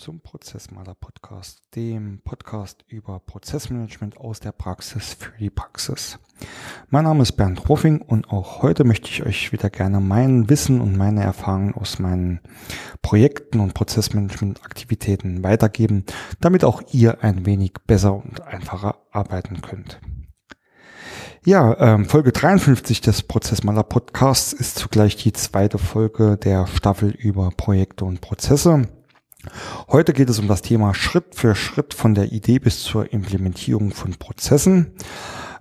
zum Prozessmaler Podcast, dem Podcast über Prozessmanagement aus der Praxis für die Praxis. Mein Name ist Bernd Ruffing und auch heute möchte ich euch wieder gerne mein Wissen und meine Erfahrungen aus meinen Projekten und Prozessmanagement-Aktivitäten weitergeben, damit auch ihr ein wenig besser und einfacher arbeiten könnt. Ja, ähm, Folge 53 des Prozessmaler Podcasts ist zugleich die zweite Folge der Staffel über Projekte und Prozesse. Heute geht es um das Thema Schritt für Schritt von der Idee bis zur Implementierung von Prozessen.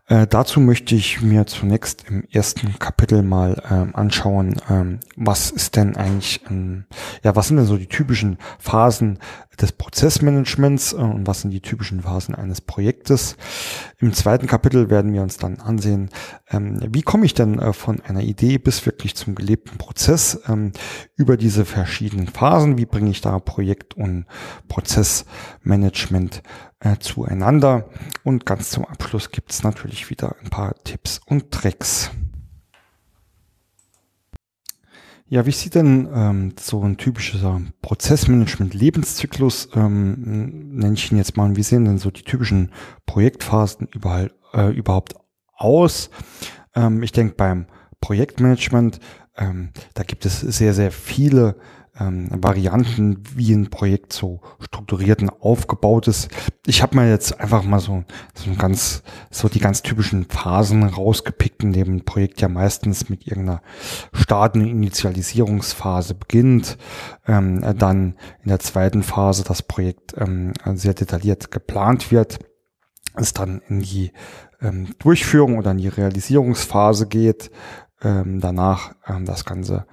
Äh, dazu möchte ich mir zunächst im ersten Kapitel mal ähm, anschauen, ähm, was ist denn eigentlich, ähm, ja, was sind denn so die typischen Phasen des Prozessmanagements äh, und was sind die typischen Phasen eines Projektes. Im zweiten Kapitel werden wir uns dann ansehen, wie komme ich denn äh, von einer Idee bis wirklich zum gelebten Prozess ähm, über diese verschiedenen Phasen, wie bringe ich da Projekt- und Prozessmanagement äh, zueinander. Und ganz zum Abschluss gibt es natürlich wieder ein paar Tipps und Tricks. Ja, wie sieht denn ähm, so ein typischer Prozessmanagement-Lebenszyklus, ähm, nenne ich ihn jetzt mal, wie sehen denn so die typischen Projektphasen überall, äh, überhaupt aus? Ähm, ich denke beim Projektmanagement, ähm, da gibt es sehr, sehr viele ähm, Varianten, wie ein Projekt so strukturiert und aufgebaut ist. Ich habe mir jetzt einfach mal so, so ganz, so die ganz typischen Phasen rausgepickt, in dem ein Projekt ja meistens mit irgendeiner Start- und Initialisierungsphase beginnt, ähm, dann in der zweiten Phase das Projekt ähm, sehr detailliert geplant wird, es dann in die ähm, Durchführung oder in die Realisierungsphase geht, ähm, danach ähm, das Ganze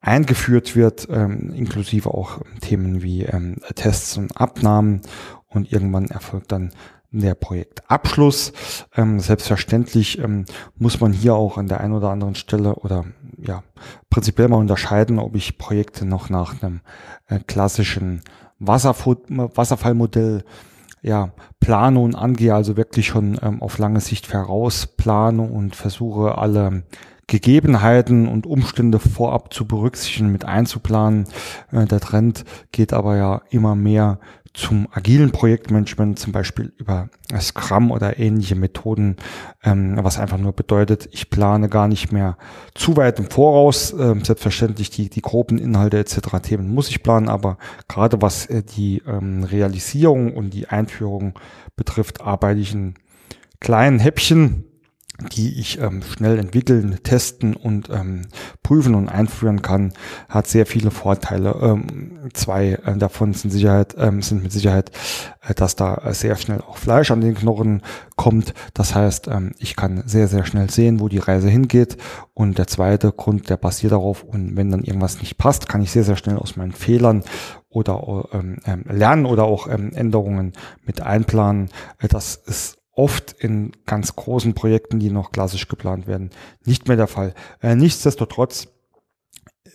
eingeführt wird, ähm, inklusive auch Themen wie ähm, Tests und Abnahmen und irgendwann erfolgt dann der Projektabschluss. Ähm, selbstverständlich ähm, muss man hier auch an der einen oder anderen Stelle oder ja prinzipiell mal unterscheiden, ob ich Projekte noch nach einem äh, klassischen Wasserfallmodell ja, plane und angehe, also wirklich schon ähm, auf lange Sicht vorausplane und versuche alle Gegebenheiten und Umstände vorab zu berücksichtigen, mit einzuplanen. Äh, der Trend geht aber ja immer mehr zum agilen Projektmanagement, zum Beispiel über Scrum oder ähnliche Methoden, ähm, was einfach nur bedeutet, ich plane gar nicht mehr zu weit im Voraus. Ähm, selbstverständlich die, die groben Inhalte etc. Themen muss ich planen, aber gerade was äh, die ähm, Realisierung und die Einführung betrifft, arbeite ich in kleinen Häppchen die ich ähm, schnell entwickeln, testen und ähm, prüfen und einführen kann, hat sehr viele Vorteile. Ähm, zwei äh, davon sind, Sicherheit, ähm, sind mit Sicherheit, äh, dass da sehr schnell auch Fleisch an den Knochen kommt. Das heißt, ähm, ich kann sehr, sehr schnell sehen, wo die Reise hingeht. Und der zweite Grund, der basiert darauf, und wenn dann irgendwas nicht passt, kann ich sehr, sehr schnell aus meinen Fehlern oder ähm, ähm, lernen oder auch ähm, Änderungen mit einplanen. Äh, das ist oft in ganz großen Projekten, die noch klassisch geplant werden, nicht mehr der Fall. Äh, nichtsdestotrotz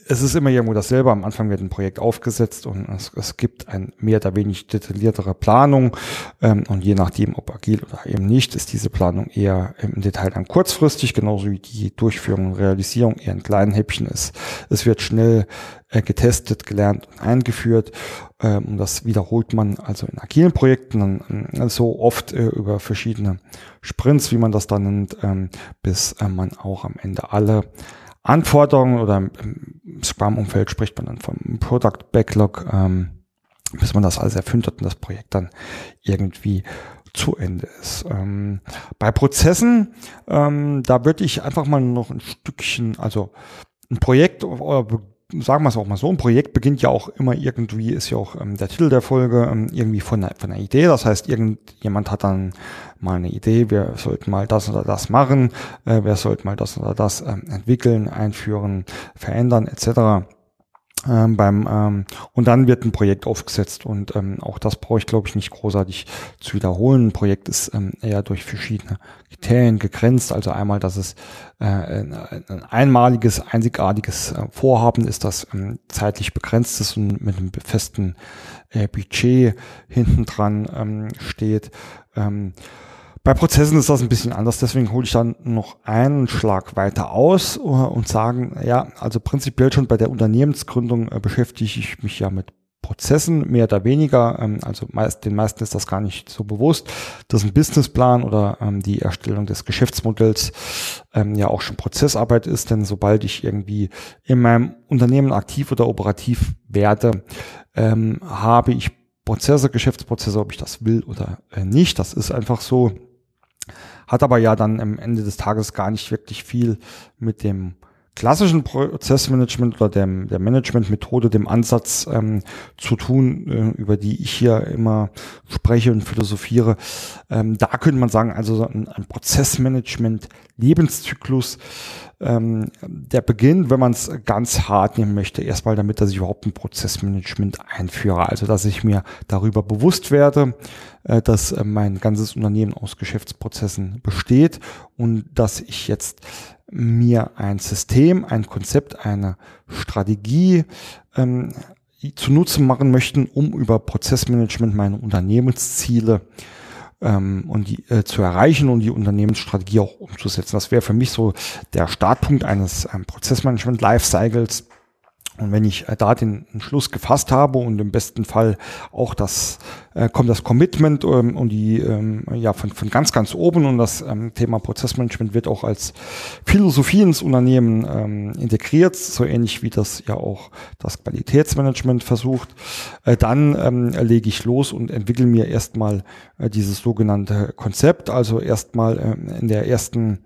es ist immer irgendwo dasselbe. Am Anfang wird ein Projekt aufgesetzt und es, es gibt ein mehr oder weniger detailliertere Planung. Ähm, und je nachdem, ob agil oder eben nicht, ist diese Planung eher im Detail dann kurzfristig, genauso wie die Durchführung und Realisierung eher ein kleinen Häppchen ist. Es wird schnell äh, getestet, gelernt und eingeführt. Ähm, und das wiederholt man also in agilen Projekten dann äh, so oft äh, über verschiedene Sprints, wie man das dann nennt, ähm, bis äh, man auch am Ende alle Anforderungen oder im Scrum-Umfeld spricht man dann vom Product Backlog, ähm, bis man das alles erfüllt hat und das Projekt dann irgendwie zu Ende ist. Ähm, bei Prozessen, ähm, da würde ich einfach mal noch ein Stückchen, also ein Projekt oder sagen wir es auch mal so, ein Projekt beginnt ja auch immer irgendwie, ist ja auch ähm, der Titel der Folge, ähm, irgendwie von einer, von einer Idee. Das heißt, irgendjemand hat dann mal eine Idee, wir sollten mal das oder das machen, äh, wir sollten mal das oder das ähm, entwickeln, einführen, verändern etc ähm, beim ähm, und dann wird ein Projekt aufgesetzt und ähm, auch das brauche ich glaube ich nicht großartig zu wiederholen. Ein Projekt ist ähm, eher durch verschiedene Kriterien gegrenzt. Also einmal, dass es äh, ein, ein einmaliges, einzigartiges äh, Vorhaben ist, das ähm, zeitlich begrenzt ist und mit einem festen äh, Budget hinten dran ähm, steht. Ähm, bei Prozessen ist das ein bisschen anders, deswegen hole ich dann noch einen Schlag weiter aus uh, und sagen, ja, also prinzipiell schon bei der Unternehmensgründung äh, beschäftige ich mich ja mit Prozessen, mehr oder weniger. Ähm, also meist, den meisten ist das gar nicht so bewusst, dass ein Businessplan oder ähm, die Erstellung des Geschäftsmodells ähm, ja auch schon Prozessarbeit ist. Denn sobald ich irgendwie in meinem Unternehmen aktiv oder operativ werde, habe ich Prozesse, Geschäftsprozesse, ob ich das will oder äh, nicht. Das ist einfach so. Hat aber ja dann am Ende des Tages gar nicht wirklich viel mit dem klassischen Prozessmanagement oder dem, der Managementmethode, dem Ansatz ähm, zu tun, äh, über die ich hier immer spreche und philosophiere. Ähm, da könnte man sagen, also ein, ein Prozessmanagement Lebenszyklus, ähm, der beginnt, wenn man es ganz hart nehmen möchte, erstmal damit, dass ich überhaupt ein Prozessmanagement einführe. Also dass ich mir darüber bewusst werde, dass äh, mein ganzes Unternehmen aus Geschäftsprozessen besteht und dass ich jetzt mir ein System, ein Konzept, eine Strategie ähm, zunutze machen möchten, um über Prozessmanagement meine Unternehmensziele ähm, und die, äh, zu erreichen und die Unternehmensstrategie auch umzusetzen. Das wäre für mich so der Startpunkt eines ähm, Prozessmanagement Lifecycles und wenn ich äh, da den Schluss gefasst habe und im besten Fall auch das äh, kommt das Commitment ähm, und die ähm, ja von, von ganz ganz oben. Und das ähm, Thema Prozessmanagement wird auch als Philosophie ins Unternehmen ähm, integriert, so ähnlich wie das ja auch das Qualitätsmanagement versucht, äh, dann ähm, lege ich los und entwickle mir erstmal äh, dieses sogenannte Konzept, also erstmal äh, in der ersten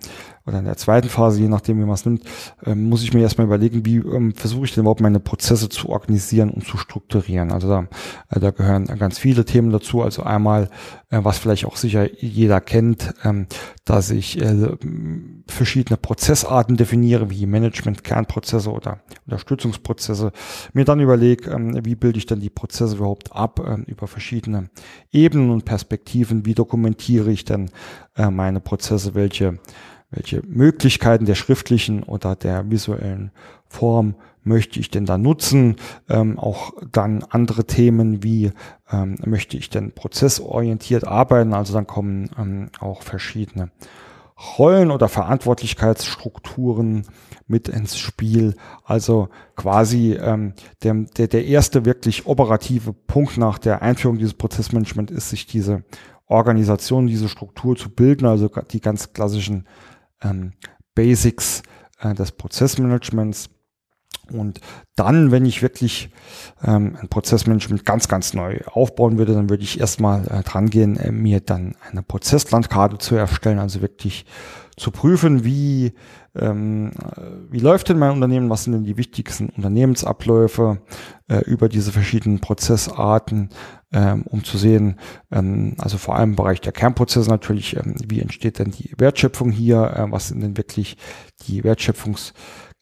oder in der zweiten Phase, je nachdem, wie man es nimmt, ähm, muss ich mir erstmal überlegen, wie ähm, versuche ich denn überhaupt meine Prozesse zu organisieren und zu strukturieren. Also da, äh, da gehören ganz viele Themen dazu. Also einmal, äh, was vielleicht auch sicher jeder kennt, ähm, dass ich äh, verschiedene Prozessarten definiere, wie Management, Kernprozesse oder Unterstützungsprozesse. Mir dann überlege, ähm, wie bilde ich denn die Prozesse überhaupt ab ähm, über verschiedene Ebenen und Perspektiven. Wie dokumentiere ich denn äh, meine Prozesse? Welche welche Möglichkeiten der schriftlichen oder der visuellen Form möchte ich denn da nutzen? Ähm, auch dann andere Themen wie ähm, möchte ich denn prozessorientiert arbeiten? Also dann kommen ähm, auch verschiedene Rollen oder Verantwortlichkeitsstrukturen mit ins Spiel. Also quasi ähm, der, der, der erste wirklich operative Punkt nach der Einführung dieses Prozessmanagement ist, sich diese Organisation, diese Struktur zu bilden, also die ganz klassischen ähm, Basics äh, des Prozessmanagements. Und dann, wenn ich wirklich ähm, ein Prozessmanagement ganz, ganz neu aufbauen würde, dann würde ich erstmal äh, dran gehen, äh, mir dann eine Prozesslandkarte zu erstellen, also wirklich zu prüfen, wie, ähm, wie läuft denn mein Unternehmen, was sind denn die wichtigsten Unternehmensabläufe äh, über diese verschiedenen Prozessarten, ähm, um zu sehen, ähm, also vor allem im Bereich der Kernprozesse natürlich, ähm, wie entsteht denn die Wertschöpfung hier, äh, was sind denn wirklich die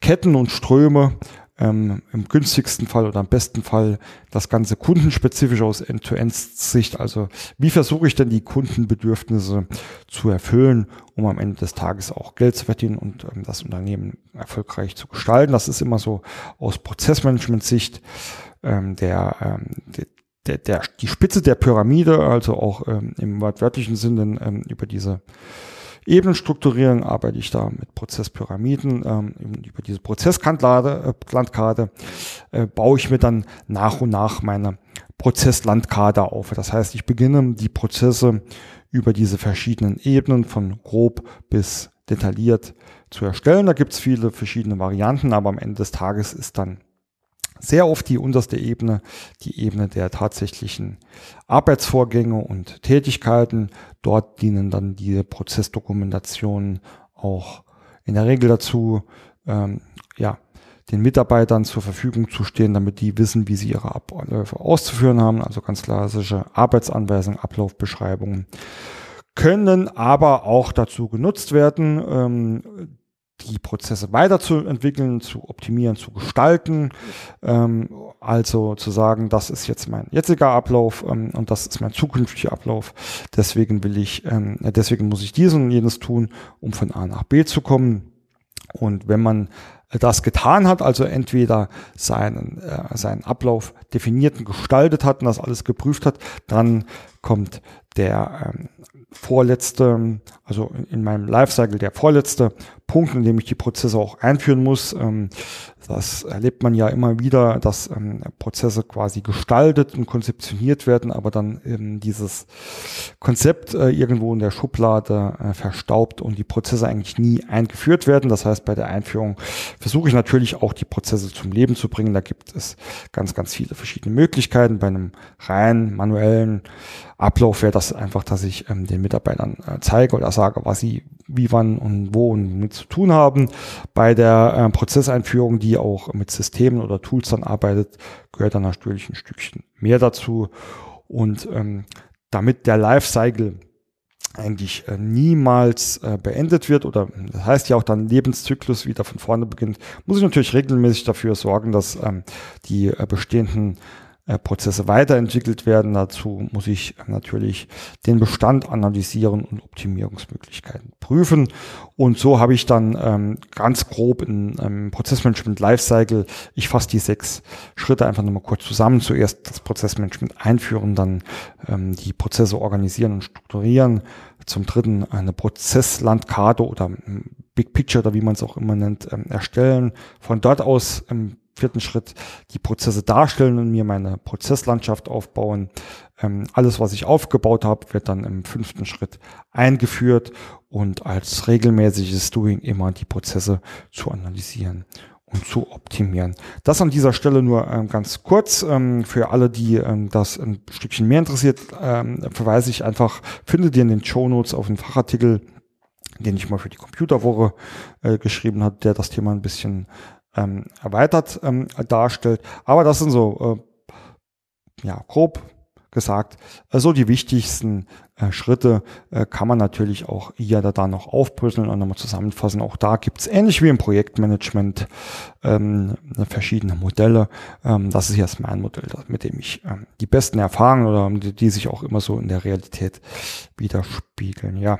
Wertschöpfungsketten und Ströme, ähm, im günstigsten Fall oder am besten Fall das Ganze kundenspezifisch aus End-to-End-Sicht. Also wie versuche ich denn die Kundenbedürfnisse zu erfüllen, um am Ende des Tages auch Geld zu verdienen und ähm, das Unternehmen erfolgreich zu gestalten. Das ist immer so aus Prozessmanagement-Sicht ähm, der, ähm, der der, der, die Spitze der Pyramide, also auch ähm, im wortwörtlichen Sinne ähm, über diese Ebenenstrukturierung arbeite ich da mit Prozesspyramiden. Ähm, über diese Prozesslandkarte äh, äh, baue ich mir dann nach und nach meine Prozesslandkarte auf. Das heißt, ich beginne die Prozesse über diese verschiedenen Ebenen von grob bis detailliert zu erstellen. Da gibt es viele verschiedene Varianten, aber am Ende des Tages ist dann sehr oft die unterste Ebene, die Ebene der tatsächlichen Arbeitsvorgänge und Tätigkeiten. Dort dienen dann diese Prozessdokumentationen auch in der Regel dazu, ähm, ja, den Mitarbeitern zur Verfügung zu stehen, damit die wissen, wie sie ihre Abläufe auszuführen haben. Also ganz klassische Arbeitsanweisungen, Ablaufbeschreibungen können aber auch dazu genutzt werden, ähm, die Prozesse weiterzuentwickeln, zu optimieren, zu gestalten. Ähm, also zu sagen, das ist jetzt mein jetziger Ablauf ähm, und das ist mein zukünftiger Ablauf. Deswegen will ich, ähm, deswegen muss ich dies und jenes tun, um von A nach B zu kommen. Und wenn man das getan hat, also entweder seinen, äh, seinen Ablauf definiert und gestaltet hat und das alles geprüft hat, dann kommt der ähm, vorletzte, also in meinem Lifecycle der vorletzte Punkt, in dem ich die Prozesse auch einführen muss. Ähm, das erlebt man ja immer wieder, dass ähm, Prozesse quasi gestaltet und konzeptioniert werden, aber dann eben dieses Konzept äh, irgendwo in der Schublade äh, verstaubt und die Prozesse eigentlich nie eingeführt werden. Das heißt, bei der Einführung versuche ich natürlich auch die Prozesse zum Leben zu bringen. Da gibt es ganz, ganz viele verschiedene Möglichkeiten. Bei einem rein manuellen Ablauf wäre das einfach, dass ich ähm, den Mitarbeitern äh, zeige oder sage, was sie wie, wann und wo und mit zu tun haben. Bei der äh, Prozesseinführung, die auch mit Systemen oder Tools dann arbeitet, gehört dann natürlich ein Stückchen mehr dazu. Und ähm, damit der Lifecycle eigentlich äh, niemals äh, beendet wird oder das heißt ja auch dann Lebenszyklus wieder von vorne beginnt, muss ich natürlich regelmäßig dafür sorgen, dass ähm, die äh, bestehenden äh, Prozesse weiterentwickelt werden. Dazu muss ich natürlich den Bestand analysieren und Optimierungsmöglichkeiten prüfen. Und so habe ich dann ähm, ganz grob in ähm, Prozessmanagement Lifecycle, ich fasse die sechs Schritte einfach nochmal kurz zusammen. Zuerst das Prozessmanagement einführen, dann ähm, die Prozesse organisieren und strukturieren. Zum dritten eine Prozesslandkarte oder Big Picture oder wie man es auch immer nennt, ähm, erstellen. Von dort aus ähm, vierten Schritt die Prozesse darstellen und mir meine Prozesslandschaft aufbauen. Ähm, alles, was ich aufgebaut habe, wird dann im fünften Schritt eingeführt und als regelmäßiges Doing immer die Prozesse zu analysieren und zu optimieren. Das an dieser Stelle nur ähm, ganz kurz. Ähm, für alle, die ähm, das ein Stückchen mehr interessiert, ähm, verweise ich einfach, findet ihr in den Show Notes auf den Fachartikel, den ich mal für die Computerwoche äh, geschrieben habe, der das Thema ein bisschen erweitert ähm, darstellt. Aber das sind so, äh, ja, grob gesagt, so die wichtigsten äh, Schritte äh, kann man natürlich auch hier oder da noch aufbrüsseln und nochmal zusammenfassen. Auch da gibt es ähnlich wie im Projektmanagement ähm, verschiedene Modelle. Ähm, das ist jetzt mein Modell, mit dem ich ähm, die besten Erfahrungen oder die, die, sich auch immer so in der Realität widerspiegeln. Ja,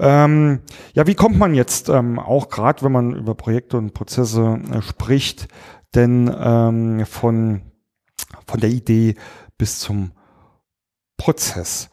ähm, ja, wie kommt man jetzt ähm, auch gerade, wenn man über Projekte und Prozesse äh, spricht, denn ähm, von von der Idee bis zum Prozess.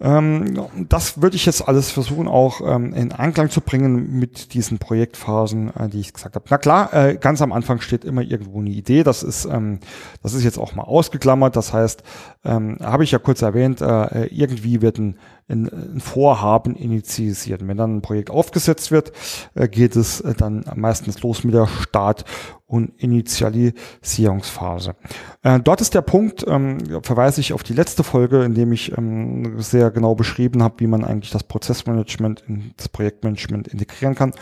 Ähm, das würde ich jetzt alles versuchen auch ähm, in Einklang zu bringen mit diesen Projektphasen, äh, die ich gesagt habe. Na klar, äh, ganz am Anfang steht immer irgendwo eine Idee. Das ist, ähm, das ist jetzt auch mal ausgeklammert. Das heißt, habe ich ja kurz erwähnt, äh, irgendwie wird ein, ein, Vorhaben initiiert. Wenn dann ein Projekt aufgesetzt wird, äh, geht es äh, dann meistens los mit der Start- und Initialisierungsphase. Äh, dort ist der Punkt, ähm, verweise ich auf die letzte Folge, in dem ich ähm, sehr genau beschrieben habe, wie man eigentlich das Prozessmanagement in das Projektmanagement integrieren kann.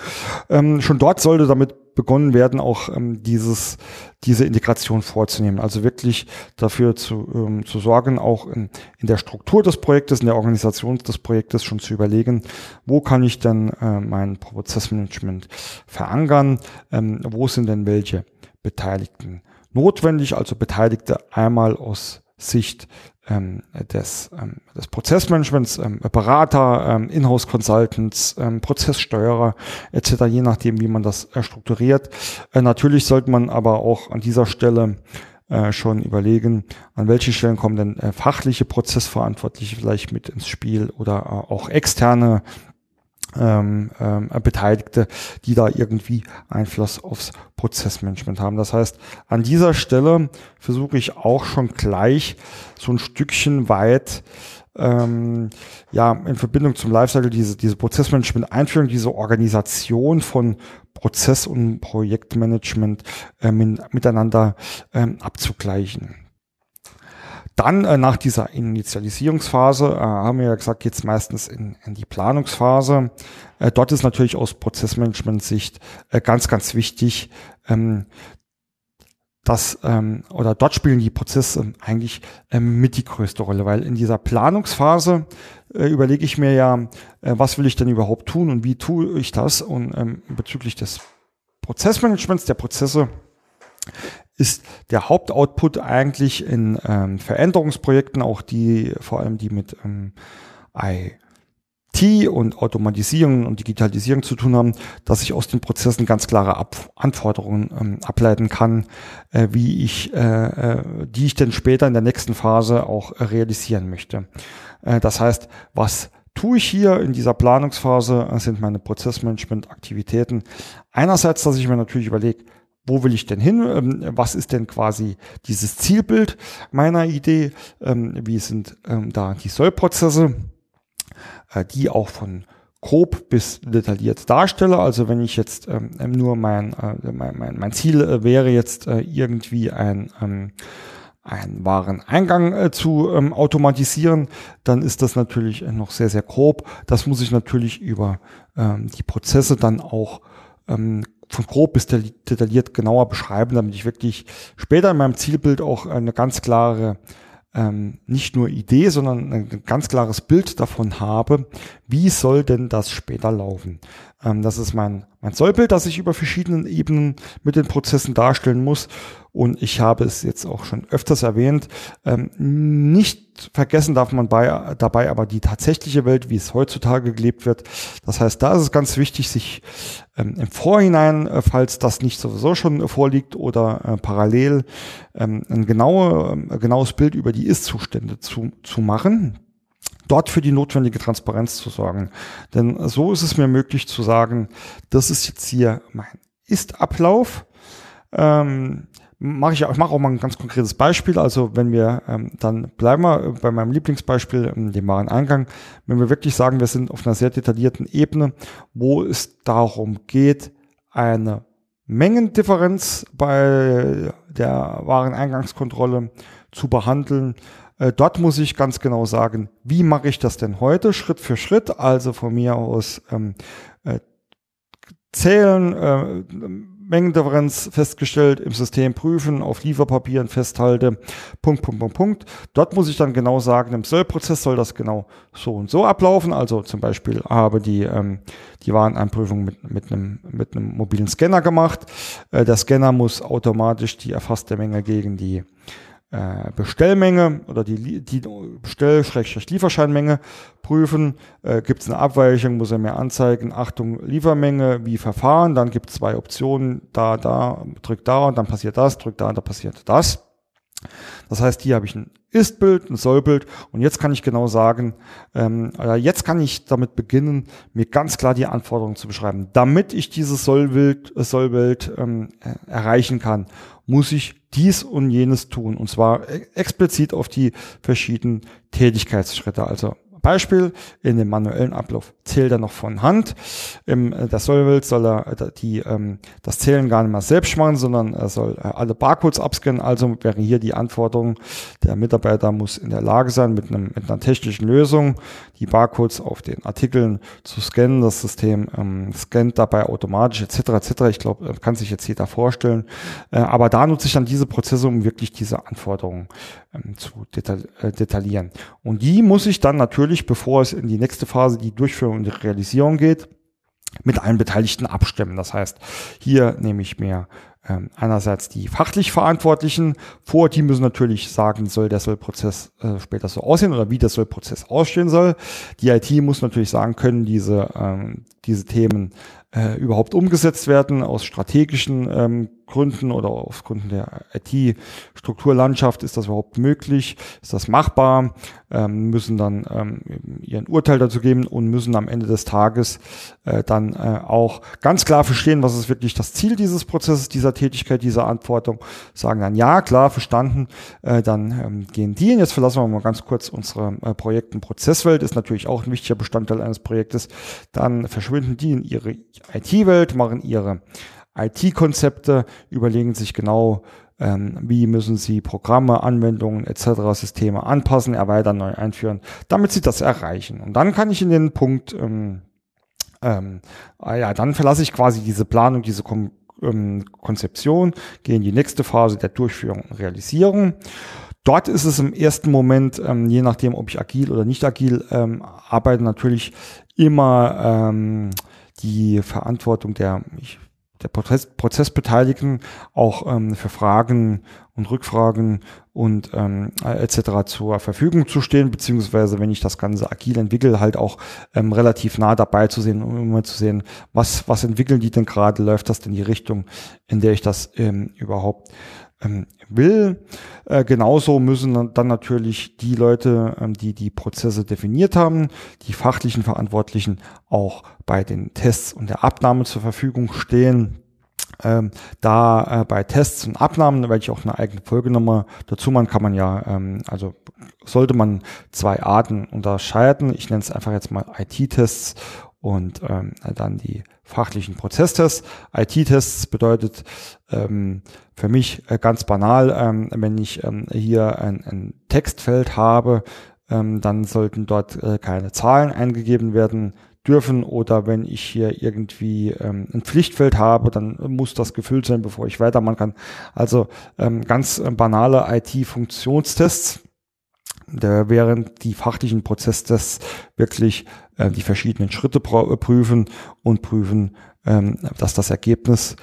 Ähm, schon dort sollte damit begonnen werden, auch ähm, dieses, diese Integration vorzunehmen. Also wirklich dafür zu, ähm, zu sorgen, auch in, in der Struktur des Projektes, in der Organisation des Projektes schon zu überlegen, wo kann ich denn äh, mein Prozessmanagement verankern, ähm, wo sind denn welche Beteiligten notwendig, also Beteiligte einmal aus Sicht des, ähm, des Prozessmanagements, ähm, Berater, ähm, Inhouse-Consultants, ähm, Prozesssteuerer etc., je nachdem, wie man das äh, strukturiert. Äh, natürlich sollte man aber auch an dieser Stelle äh, schon überlegen, an welchen Stellen kommen denn fachliche Prozessverantwortliche vielleicht mit ins Spiel oder auch externe ähm, ähm, Beteiligte, die da irgendwie Einfluss aufs Prozessmanagement haben. Das heißt, an dieser Stelle versuche ich auch schon gleich so ein Stückchen weit ähm, ja in Verbindung zum Lifecycle diese, diese Prozessmanagement einführen, diese Organisation von Prozess- und Projektmanagement ähm, miteinander ähm, abzugleichen. Dann äh, nach dieser Initialisierungsphase äh, haben wir ja gesagt, geht es meistens in, in, die Planungsphase. Äh, dort ist natürlich aus Prozessmanagement-Sicht äh, ganz, ganz wichtig, ähm, dass ähm, oder dort spielen die Prozesse eigentlich ähm, mit die größte Rolle, weil in dieser Planungsphase äh, überlege ich mir ja, äh, was will ich denn überhaupt tun und wie tue ich das und ähm, bezüglich des Prozessmanagements der Prozesse ist der Hauptoutput eigentlich in ähm, Veränderungsprojekten, auch die, vor allem die mit ähm, IT und Automatisierung und Digitalisierung zu tun haben, dass ich aus den Prozessen ganz klare Ab Anforderungen ähm, ableiten kann, äh, wie ich, äh, äh, die ich dann später in der nächsten Phase auch äh, realisieren möchte. Äh, das heißt, was tue ich hier in dieser Planungsphase, sind meine Prozessmanagement-Aktivitäten. Einerseits, dass ich mir natürlich überlege, wo will ich denn hin? Ähm, was ist denn quasi dieses Zielbild meiner Idee? Ähm, wie sind ähm, da die Sollprozesse, äh, die auch von grob bis detailliert darstelle. Also wenn ich jetzt nur mein, äh, mein, mein, mein Ziel äh, wäre jetzt irgendwie ein einen Wareneingang äh, zu ähm, automatisieren, dann ist das natürlich noch sehr, sehr grob. Das muss ich natürlich über ähm, die Prozesse dann auch ähm, von grob bis detailliert genauer beschreiben, damit ich wirklich später in meinem Zielbild auch eine ganz klare ähm, nicht nur Idee, sondern ein ganz klares Bild davon habe, wie soll denn das später laufen. Ähm, das ist mein, mein Sollbild, das ich über verschiedenen Ebenen mit den Prozessen darstellen muss. Und ich habe es jetzt auch schon öfters erwähnt, ähm, nicht vergessen darf man bei, dabei aber die tatsächliche Welt, wie es heutzutage gelebt wird. Das heißt, da ist es ganz wichtig, sich ähm, im Vorhinein, äh, falls das nicht sowieso schon vorliegt oder äh, parallel, ähm, ein genaue, äh, genaues Bild über die Ist-Zustände zu, zu machen dort für die notwendige Transparenz zu sorgen. Denn so ist es mir möglich zu sagen, das ist jetzt hier mein Ist-Ablauf. Ähm, mache ich, ich mache auch mal ein ganz konkretes Beispiel. Also wenn wir ähm, dann bleiben wir bei meinem Lieblingsbeispiel, ähm, dem Wareneingang, wenn wir wirklich sagen, wir sind auf einer sehr detaillierten Ebene, wo es darum geht, eine Mengendifferenz bei der Wareneingangskontrolle zu behandeln, äh, dort muss ich ganz genau sagen, wie mache ich das denn heute, Schritt für Schritt, also von mir aus ähm, äh, zählen, äh, Mengendifferenz festgestellt, im System prüfen, auf Lieferpapieren festhalte, Punkt, Punkt, Punkt, Punkt. Dort muss ich dann genau sagen, im Sollprozess soll das genau so und so ablaufen. Also zum Beispiel habe die, ähm, die Wareneinprüfung mit, mit, einem, mit einem mobilen Scanner gemacht. Äh, der Scanner muss automatisch die erfasste Menge gegen die äh, Bestellmenge oder die, die Bestell-Lieferscheinmenge prüfen. Äh, gibt es eine Abweichung, muss er mir anzeigen, Achtung, Liefermenge, wie verfahren. Dann gibt es zwei Optionen, da, da, drück da und dann passiert das, drück da und da passiert das. Das heißt, hier habe ich ein Ist-Bild, ein Soll-Bild und jetzt kann ich genau sagen, ähm, jetzt kann ich damit beginnen, mir ganz klar die Anforderungen zu beschreiben. Damit ich dieses Soll-Bild Soll ähm, erreichen kann, muss ich dies und jenes tun und zwar explizit auf die verschiedenen Tätigkeitsschritte. Also Beispiel, in dem manuellen Ablauf zählt er noch von Hand. Im, äh, der Solvelt soll er äh, die, ähm, das Zählen gar nicht mehr selbst machen, sondern er soll äh, alle Barcodes abscannen. Also wäre hier die Anforderung, der Mitarbeiter muss in der Lage sein, mit, einem, mit einer technischen Lösung die Barcodes auf den Artikeln zu scannen. Das System ähm, scannt dabei automatisch etc. etc. Ich glaube, kann sich jetzt jeder vorstellen. Äh, aber da nutze ich dann diese Prozesse, um wirklich diese Anforderungen ähm, zu deta äh, detaillieren. Und die muss ich dann natürlich, bevor es in die nächste Phase, die Durchführung und die Realisierung geht, mit allen Beteiligten abstimmen. Das heißt, hier nehme ich mir einerseits die fachlich Verantwortlichen vor, die müssen natürlich sagen, soll der Sollprozess äh, später so aussehen oder wie der Sollprozess aussehen soll. Die IT muss natürlich sagen, können diese, ähm, diese Themen äh, überhaupt umgesetzt werden aus strategischen ähm, Gründen oder aus Gründen der IT-Strukturlandschaft ist das überhaupt möglich? Ist das machbar? Ähm, müssen dann ähm, ihren Urteil dazu geben und müssen am Ende des Tages äh, dann äh, auch ganz klar verstehen, was ist wirklich das Ziel dieses Prozesses, dieser Tätigkeit, dieser Antwortung. Sagen dann ja, klar, verstanden. Äh, dann ähm, gehen die. Und jetzt verlassen wir mal ganz kurz unsere äh, Projekten Prozesswelt, ist natürlich auch ein wichtiger Bestandteil eines Projektes. Dann verschwinden die in ihre IT-Welt, machen ihre IT-Konzepte, überlegen sich genau, ähm, wie müssen sie Programme, Anwendungen etc., Systeme anpassen, erweitern, neu einführen, damit sie das erreichen. Und dann kann ich in den Punkt, ähm, ähm, ah ja, dann verlasse ich quasi diese Planung, diese Kom ähm, Konzeption, gehe in die nächste Phase der Durchführung und Realisierung. Dort ist es im ersten Moment, ähm, je nachdem, ob ich agil oder nicht agil ähm, arbeite, natürlich immer ähm, die Verantwortung der, ich der Prozess, Prozessbeteiligten auch ähm, für Fragen und Rückfragen und ähm, etc. zur Verfügung zu stehen, beziehungsweise wenn ich das Ganze agil entwickle, halt auch ähm, relativ nah dabei zu sehen, um immer zu sehen, was, was entwickeln die denn gerade, läuft das in die Richtung, in der ich das ähm, überhaupt will. Äh, genauso müssen dann natürlich die Leute, ähm, die die Prozesse definiert haben, die fachlichen Verantwortlichen auch bei den Tests und der Abnahme zur Verfügung stehen. Ähm, da äh, bei Tests und Abnahmen, da werde ich auch eine eigene Folge nochmal dazu machen, kann man ja, ähm, also sollte man zwei Arten unterscheiden. Ich nenne es einfach jetzt mal IT-Tests und ähm, dann die fachlichen Prozesstests. IT-Tests bedeutet ähm, für mich äh, ganz banal, ähm, wenn ich ähm, hier ein, ein Textfeld habe, ähm, dann sollten dort äh, keine Zahlen eingegeben werden dürfen oder wenn ich hier irgendwie ähm, ein Pflichtfeld habe, dann muss das gefüllt sein, bevor ich weitermachen kann. Also ähm, ganz banale IT-Funktionstests, während die fachlichen Prozesstests wirklich äh, die verschiedenen Schritte prüfen und prüfen, ähm, dass das Ergebnis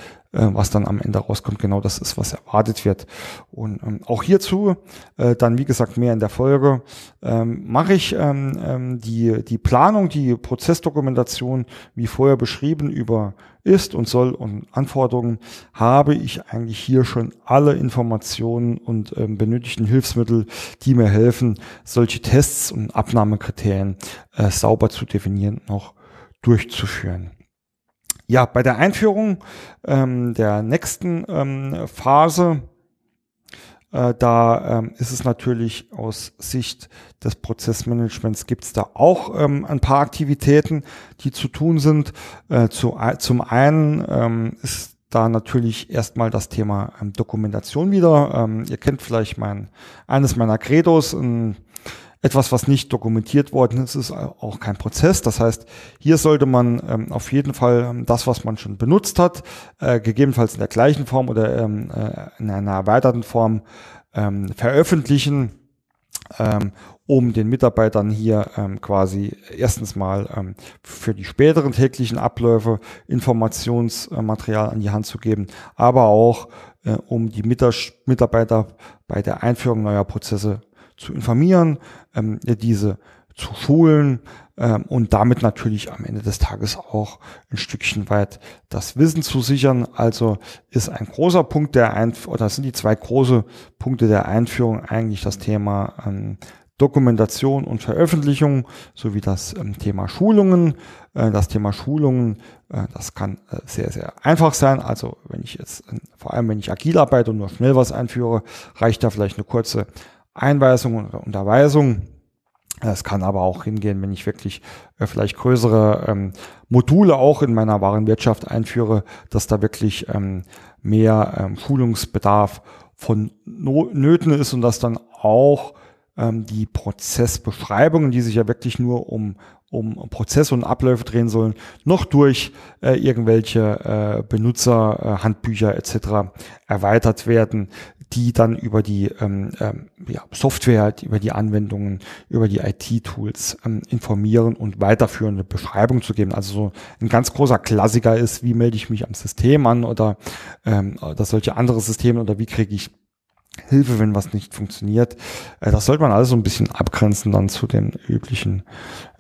was dann am Ende rauskommt, genau das ist, was erwartet wird. Und ähm, auch hierzu, äh, dann wie gesagt mehr in der Folge, ähm, mache ich ähm, ähm, die, die Planung, die Prozessdokumentation, wie vorher beschrieben, über ist und soll und Anforderungen, habe ich eigentlich hier schon alle Informationen und ähm, benötigten Hilfsmittel, die mir helfen, solche Tests und Abnahmekriterien äh, sauber zu definieren, noch durchzuführen. Ja, bei der Einführung ähm, der nächsten ähm, Phase, äh, da ähm, ist es natürlich aus Sicht des Prozessmanagements gibt es da auch ähm, ein paar Aktivitäten, die zu tun sind. Äh, zu, zum einen ähm, ist da natürlich erstmal das Thema ähm, Dokumentation wieder. Ähm, ihr kennt vielleicht mein, eines meiner Credos, ein etwas, was nicht dokumentiert worden ist, ist auch kein Prozess. Das heißt, hier sollte man ähm, auf jeden Fall ähm, das, was man schon benutzt hat, äh, gegebenenfalls in der gleichen Form oder ähm, äh, in einer erweiterten Form ähm, veröffentlichen, ähm, um den Mitarbeitern hier ähm, quasi erstens mal für die späteren täglichen Abläufe Informationsmaterial an die Hand zu geben, aber auch äh, um die Mitarbeiter bei der Einführung neuer Prozesse zu informieren, ähm, diese zu schulen ähm, und damit natürlich am Ende des Tages auch ein Stückchen weit das Wissen zu sichern. Also ist ein großer Punkt der Einführung, oder sind die zwei große Punkte der Einführung eigentlich das Thema ähm, Dokumentation und Veröffentlichung sowie das ähm, Thema Schulungen. Äh, das Thema Schulungen, äh, das kann äh, sehr, sehr einfach sein. Also wenn ich jetzt, vor allem wenn ich agil arbeite und nur schnell was einführe, reicht da vielleicht eine kurze Einweisung und Unterweisung. Es kann aber auch hingehen, wenn ich wirklich äh, vielleicht größere ähm, Module auch in meiner Warenwirtschaft einführe, dass da wirklich ähm, mehr ähm, Schulungsbedarf von no Nöten ist und dass dann auch ähm, die Prozessbeschreibungen, die sich ja wirklich nur um, um Prozesse und Abläufe drehen sollen, noch durch äh, irgendwelche äh, Benutzerhandbücher äh, etc. erweitert werden, die dann über die ähm, ähm, ja, Software, über die Anwendungen, über die IT-Tools ähm, informieren und weiterführende Beschreibung zu geben. Also so ein ganz großer Klassiker ist, wie melde ich mich am System an oder, ähm, oder solche andere Systeme oder wie kriege ich Hilfe, wenn was nicht funktioniert. Äh, das sollte man alles so ein bisschen abgrenzen dann zu den üblichen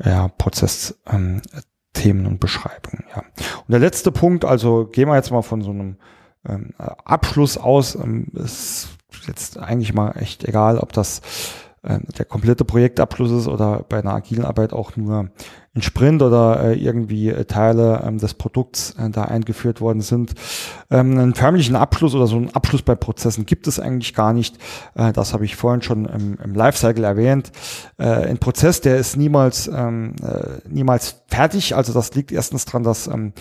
ja, Prozessthemen ähm, und Beschreibungen. Ja. Und der letzte Punkt, also gehen wir jetzt mal von so einem ähm, Abschluss aus. Ähm, ist jetzt eigentlich mal echt egal, ob das äh, der komplette Projektabschluss ist oder bei einer agilen Arbeit auch nur ein Sprint oder äh, irgendwie äh, Teile ähm, des Produkts äh, da eingeführt worden sind. Ähm, einen förmlichen Abschluss oder so einen Abschluss bei Prozessen gibt es eigentlich gar nicht. Äh, das habe ich vorhin schon im, im Lifecycle erwähnt. Äh, ein Prozess, der ist niemals, ähm, äh, niemals fertig. Also das liegt erstens dran, dass ähm,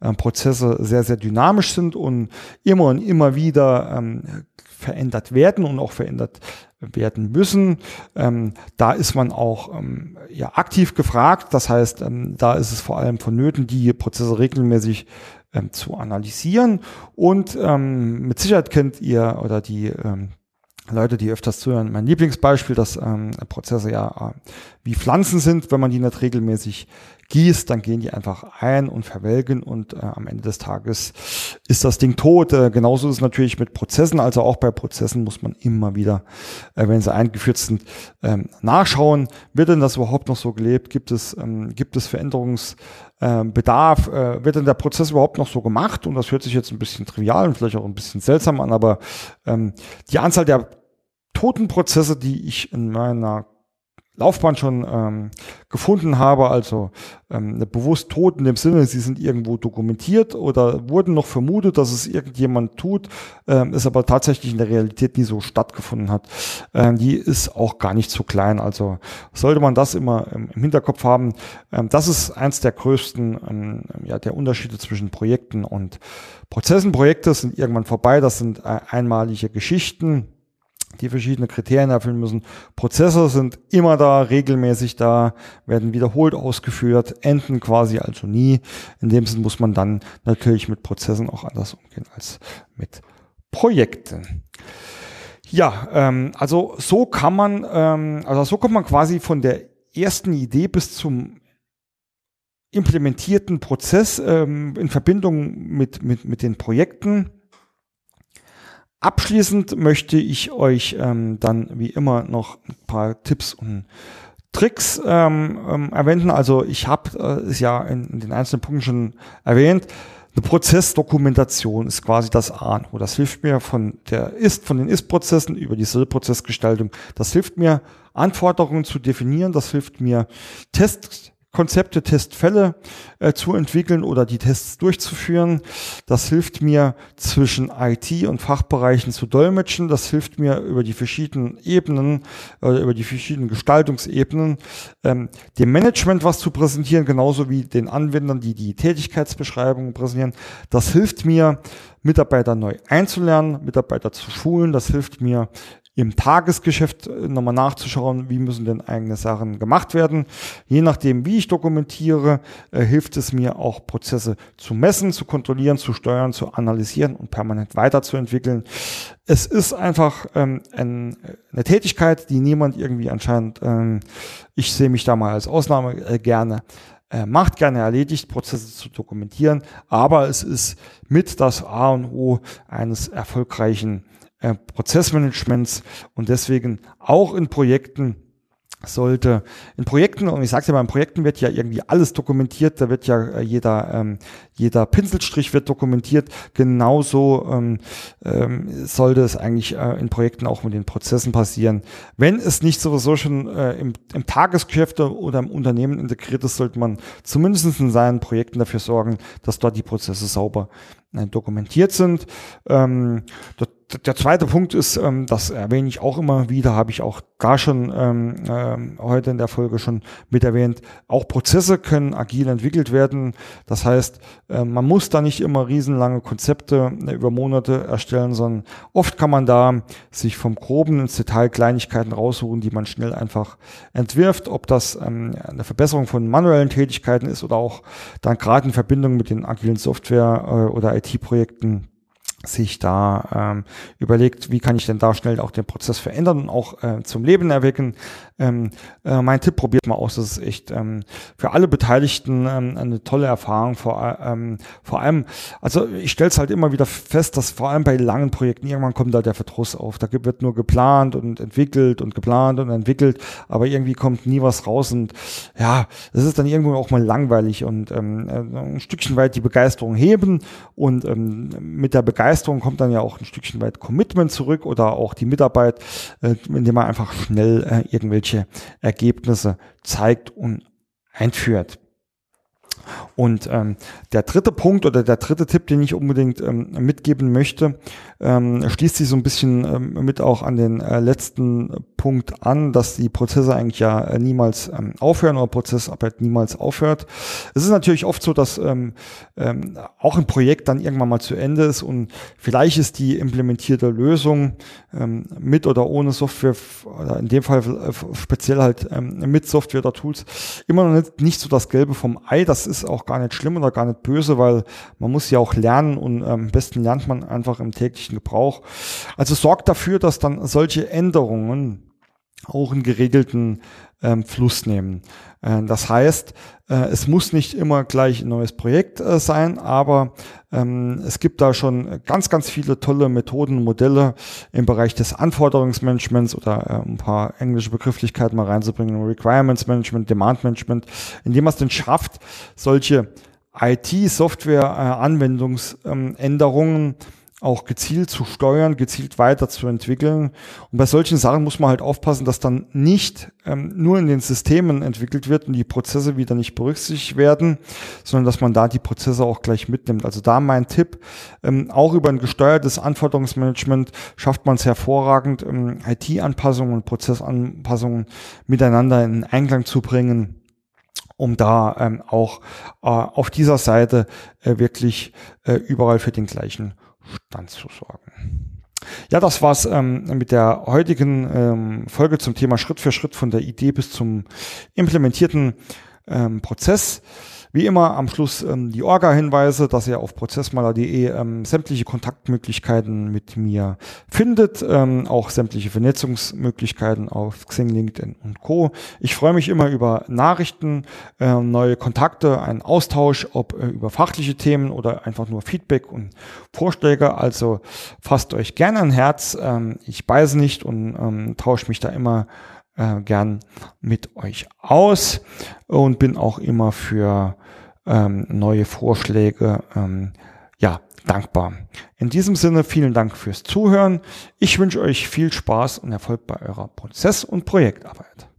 äh, Prozesse sehr, sehr dynamisch sind und immer und immer wieder ähm, verändert werden und auch verändert werden müssen. Ähm, da ist man auch ähm, ja, aktiv gefragt. Das heißt, ähm, da ist es vor allem vonnöten, die Prozesse regelmäßig ähm, zu analysieren. Und ähm, mit Sicherheit kennt ihr oder die ähm, Leute, die öfters zuhören, mein Lieblingsbeispiel, dass ähm, Prozesse ja äh, wie Pflanzen sind, wenn man die nicht regelmäßig gießt, dann gehen die einfach ein und verwelken und äh, am Ende des Tages ist das Ding tot. Äh, genauso ist es natürlich mit Prozessen, also auch bei Prozessen muss man immer wieder, äh, wenn sie eingeführt sind, ähm, nachschauen, wird denn das überhaupt noch so gelebt? Gibt es, ähm, gibt es Veränderungsbedarf? Äh, wird denn der Prozess überhaupt noch so gemacht? Und das hört sich jetzt ein bisschen trivial und vielleicht auch ein bisschen seltsam an, aber ähm, die Anzahl der toten Prozesse, die ich in meiner Laufbahn schon ähm, gefunden habe, also ähm, bewusst tot in dem Sinne, sie sind irgendwo dokumentiert oder wurden noch vermutet, dass es irgendjemand tut, ähm, ist aber tatsächlich in der Realität nie so stattgefunden hat. Ähm, die ist auch gar nicht so klein, also sollte man das immer ähm, im Hinterkopf haben. Ähm, das ist eins der größten ähm, ja, der Unterschiede zwischen Projekten und Prozessen. Projekte sind irgendwann vorbei, das sind äh, einmalige Geschichten die verschiedene Kriterien erfüllen müssen. Prozesse sind immer da, regelmäßig da, werden wiederholt ausgeführt, enden quasi also nie. In dem Sinn muss man dann natürlich mit Prozessen auch anders umgehen als mit Projekten. Ja, ähm, also so kann man, ähm, also so kommt man quasi von der ersten Idee bis zum implementierten Prozess ähm, in Verbindung mit, mit, mit den Projekten Abschließend möchte ich euch ähm, dann wie immer noch ein paar Tipps und Tricks ähm, ähm, erwähnen. Also ich habe äh, es ja in, in, den einzelnen Punkten schon erwähnt. Eine Prozessdokumentation ist quasi das A und O. Das hilft mir von der Ist, von den Ist-Prozessen über die Soll-Prozessgestaltung. Das hilft mir, Anforderungen zu definieren. Das hilft mir, Tests Konzepte, Testfälle äh, zu entwickeln oder die Tests durchzuführen. Das hilft mir zwischen IT und Fachbereichen zu dolmetschen. Das hilft mir über die verschiedenen Ebenen, äh, über die verschiedenen Gestaltungsebenen, ähm, dem Management was zu präsentieren, genauso wie den Anwendern, die die Tätigkeitsbeschreibungen präsentieren. Das hilft mir, Mitarbeiter neu einzulernen, Mitarbeiter zu schulen. Das hilft mir, im Tagesgeschäft äh, nochmal nachzuschauen, wie müssen denn eigene Sachen gemacht werden. Je nachdem, wie ich dokumentiere, äh, hilft es mir auch Prozesse zu messen, zu kontrollieren, zu steuern, zu analysieren und permanent weiterzuentwickeln. Es ist einfach ähm, ein, eine Tätigkeit, die niemand irgendwie anscheinend, ähm, ich sehe mich da mal als Ausnahme äh, gerne äh, macht, gerne erledigt, Prozesse zu dokumentieren, aber es ist mit das A und O eines erfolgreichen äh, Prozessmanagements und deswegen auch in Projekten sollte in Projekten, und ich sage ja, bei Projekten wird ja irgendwie alles dokumentiert, da wird ja äh, jeder, ähm, jeder Pinselstrich wird dokumentiert, genauso ähm, ähm, sollte es eigentlich äh, in Projekten auch mit den Prozessen passieren. Wenn es nicht sowieso schon äh, im, im Tagesgeschäft oder im Unternehmen integriert ist, sollte man zumindest in seinen Projekten dafür sorgen, dass dort die Prozesse sauber äh, dokumentiert sind. Ähm, dort der zweite Punkt ist, ähm, das erwähne ich auch immer wieder, habe ich auch gar schon ähm, äh, heute in der Folge schon mit erwähnt. Auch Prozesse können agil entwickelt werden. Das heißt, äh, man muss da nicht immer riesenlange Konzepte äh, über Monate erstellen, sondern oft kann man da sich vom Groben ins Detail Kleinigkeiten raussuchen, die man schnell einfach entwirft. Ob das ähm, eine Verbesserung von manuellen Tätigkeiten ist oder auch dann gerade in Verbindung mit den agilen Software- äh, oder IT-Projekten sich da ähm, überlegt, wie kann ich denn da schnell auch den Prozess verändern und auch äh, zum Leben erwecken. Ähm, äh, mein Tipp, probiert mal aus, das ist echt ähm, für alle Beteiligten ähm, eine tolle Erfahrung. Vor, ähm, vor allem, also ich stelle es halt immer wieder fest, dass vor allem bei langen Projekten irgendwann kommt da der Verdruss auf. Da wird nur geplant und entwickelt und geplant und entwickelt, aber irgendwie kommt nie was raus und ja, das ist dann irgendwo auch mal langweilig und ähm, äh, ein Stückchen weit die Begeisterung heben und ähm, mit der Begeisterung Begeisterung kommt dann ja auch ein Stückchen weit Commitment zurück oder auch die Mitarbeit, äh, indem man einfach schnell äh, irgendwelche Ergebnisse zeigt und einführt. Und ähm, der dritte Punkt oder der dritte Tipp, den ich unbedingt ähm, mitgeben möchte, ähm, schließt sich so ein bisschen ähm, mit auch an den äh, letzten Punkt an, dass die Prozesse eigentlich ja äh, niemals ähm, aufhören oder Prozessarbeit niemals aufhört. Es ist natürlich oft so, dass ähm, ähm, auch ein Projekt dann irgendwann mal zu Ende ist und vielleicht ist die implementierte Lösung ähm, mit oder ohne Software oder in dem Fall äh, speziell halt ähm, mit Software oder Tools immer noch nicht, nicht so das Gelbe vom Ei. Das ist auch gar nicht schlimm oder gar nicht böse, weil man muss ja auch lernen und ähm, am besten lernt man einfach im täglichen Gebrauch. Also sorgt dafür, dass dann solche Änderungen auch in geregelten ähm, Fluss nehmen. Äh, das heißt, äh, es muss nicht immer gleich ein neues Projekt äh, sein, aber ähm, es gibt da schon ganz, ganz viele tolle Methoden, Modelle im Bereich des Anforderungsmanagements oder ein paar englische Begrifflichkeiten mal reinzubringen, Requirements Management, Demand Management, indem man es denn schafft, solche IT-Software-Anwendungsänderungen auch gezielt zu steuern, gezielt weiterzuentwickeln. Und bei solchen Sachen muss man halt aufpassen, dass dann nicht ähm, nur in den Systemen entwickelt wird und die Prozesse wieder nicht berücksichtigt werden, sondern dass man da die Prozesse auch gleich mitnimmt. Also da mein Tipp, ähm, auch über ein gesteuertes Anforderungsmanagement schafft man es hervorragend, ähm, IT-Anpassungen und Prozessanpassungen miteinander in Einklang zu bringen um da ähm, auch äh, auf dieser Seite äh, wirklich äh, überall für den gleichen Stand zu sorgen. Ja, das war's ähm, mit der heutigen ähm, Folge zum Thema Schritt für Schritt von der Idee bis zum implementierten ähm, Prozess. Wie immer am Schluss ähm, die Orga-Hinweise, dass ihr auf prozessmaler.de ähm, sämtliche Kontaktmöglichkeiten mit mir findet, ähm, auch sämtliche Vernetzungsmöglichkeiten auf Xing, LinkedIn und Co. Ich freue mich immer über Nachrichten, äh, neue Kontakte, einen Austausch, ob äh, über fachliche Themen oder einfach nur Feedback und Vorschläge. Also fasst euch gerne ein Herz. Ähm, ich beiße nicht und ähm, tausche mich da immer äh, gern mit euch aus und bin auch immer für ähm, neue Vorschläge ähm, ja dankbar. In diesem Sinne vielen Dank fürs Zuhören. Ich wünsche euch viel Spaß und Erfolg bei eurer Prozess- und Projektarbeit.